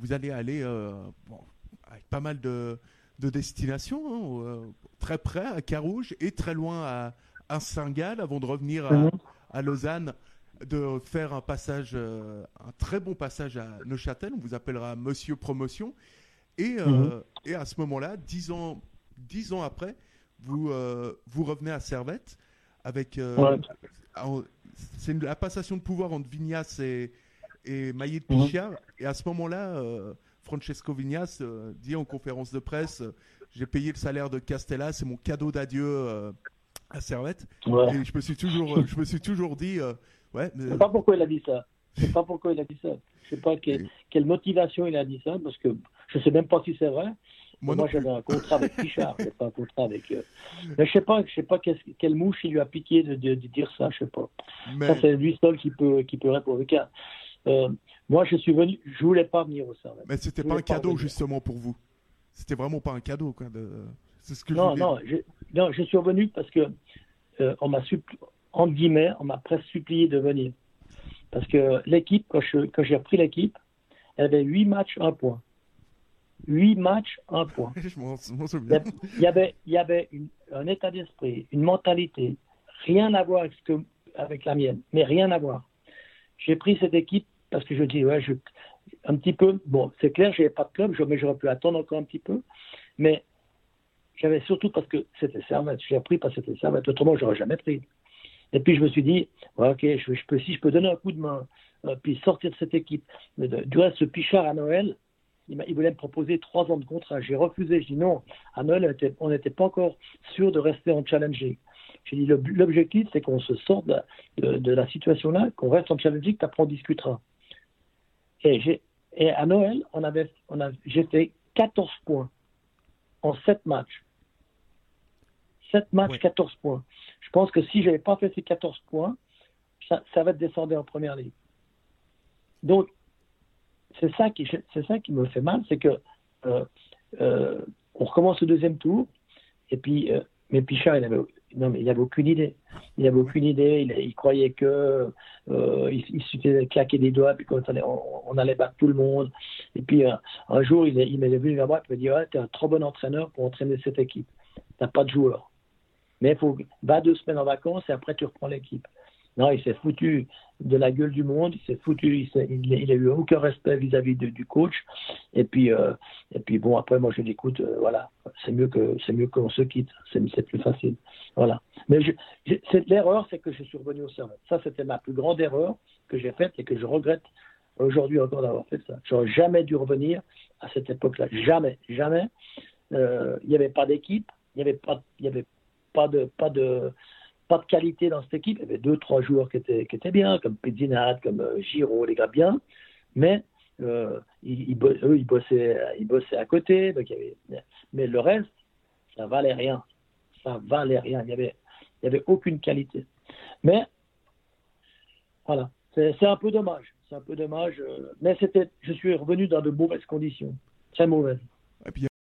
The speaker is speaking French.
vous allez aller avec pas mal de, destinations, hein, très près à Carouge et très loin à, à Saint-Gall avant de revenir à, mhm. à Lausanne de faire un passage, euh, un très bon passage à Neuchâtel. On vous appellera Monsieur Promotion. Et, euh, mhm. et à ce moment-là, dix ans, dix ans après, vous, euh, vous revenez à Servette avec. C'est la passation de pouvoir entre Vignas et, et Maillet de mhm. Pichard. Et à ce moment-là, Francesco Vignas dit en conférence de presse J'ai payé le salaire de Castella, c'est mon cadeau d'adieu à Servette. Et je me suis toujours, je me suis toujours dit Ouais, Je ne sais pas pourquoi il a dit ça. Je sais pas pourquoi il a dit ça. Je sais pas quelle motivation il a dit ça, parce que je sais même pas si c'est vrai. Moi, j'avais un contrat avec Pichard, pas un contrat avec. Euh, mais je sais pas, je sais pas quelle mouche il lui a piqué de, de, dire ça, je sais pas. Ça c'est lui seul qui peut qui peut répondre. Euh, moi, je suis venu, je voulais pas venir au service. Mais c'était pas un cadeau justement pour vous. C'était vraiment pas un cadeau, quoi. De... C'est ce que non, je non, je, non, je suis revenu parce que euh, on m'a entre guillemets, on m'a presque supplié de venir. Parce que l'équipe, quand, j'ai repris l'équipe, elle avait 8 matchs, 1 point. 8 matchs, 1 point. Il y avait, il y avait un état d'esprit, une mentalité, rien à voir avec, ce que, avec la mienne, mais rien à voir. J'ai pris cette équipe parce que je dis, ouais, je, un petit peu, bon, c'est clair, je n'avais pas de club, mais j'aurais pu attendre encore un petit peu, mais j'avais surtout parce que c'était Servette. J'ai pris parce que c'était Servette, autrement, je n'aurais jamais pris. Et puis je me suis dit, ok, je, peux, si je peux donner un coup de main, euh, puis sortir de cette équipe. du reste, ce Pichard à Noël, il, voulait me proposer trois ans de contrat. J'ai refusé. J'ai dit non. À Noël, on n'était pas encore sûr de rester en dit l'objectif, c'est qu'on se sorte de, la situation-là, qu'on reste en challenging, qu'après on discutera. Et, et à Noël, on avait, on j'ai fait 14 points en 7 matchs. 7 matchs, 14 points. Je pense que si je n'avais pas fait ces 14 points, ça, va être descendu en première ligue. Donc, c'est ça qui, c'est ça qui me fait mal, c'est que euh, euh, on recommence le deuxième tour, et puis, euh, mais Pichard, il avait, non, mais il n'avait aucune idée. Il n'avait aucune idée. Il, croyait que il, il suffisait de claquer des doigts, puis qu'on allait, on, allait battre tout le monde. Et puis un jour, il, il m'est venu vers moi, il m'a dit ouais, es un trop bon entraîneur pour entraîner cette équipe. T'as pas de joueurs. Mais il faut, va deux semaines en vacances et après tu reprends l'équipe. Non, il s'est foutu de la gueule du monde, il s'est foutu, il, il, a eu aucun respect vis-à-vis du coach. Et puis, euh, et puis bon, après moi je dis écoute, euh, voilà, c'est mieux que c'est mieux qu'on se quitte, c'est plus facile, voilà. Mais l'erreur, c'est que je suis revenu au service. Ça, c'était ma plus grande erreur que j'ai faite et que je regrette aujourd'hui encore d'avoir fait ça. J'aurais jamais dû revenir à cette époque-là, jamais, jamais. Euh, il n'y avait pas d'équipe, il n'y avait pas, il y avait pas de, pas de, pas de qualité dans cette équipe. Il y avait deux, trois joueurs qui étaient, qui étaient bien, comme Pedinat, comme euh, Giraud, les gars bien. Mais euh, ils, eux, ils bossaient, ils bossaient à côté. Y mais le reste, ça valait rien. Ça valait rien. Il n'y avait, y avait aucune qualité. Mais voilà, c'est un peu dommage. C'est un peu dommage. Euh, mais je suis revenu dans de mauvaises conditions. Très mauvaises.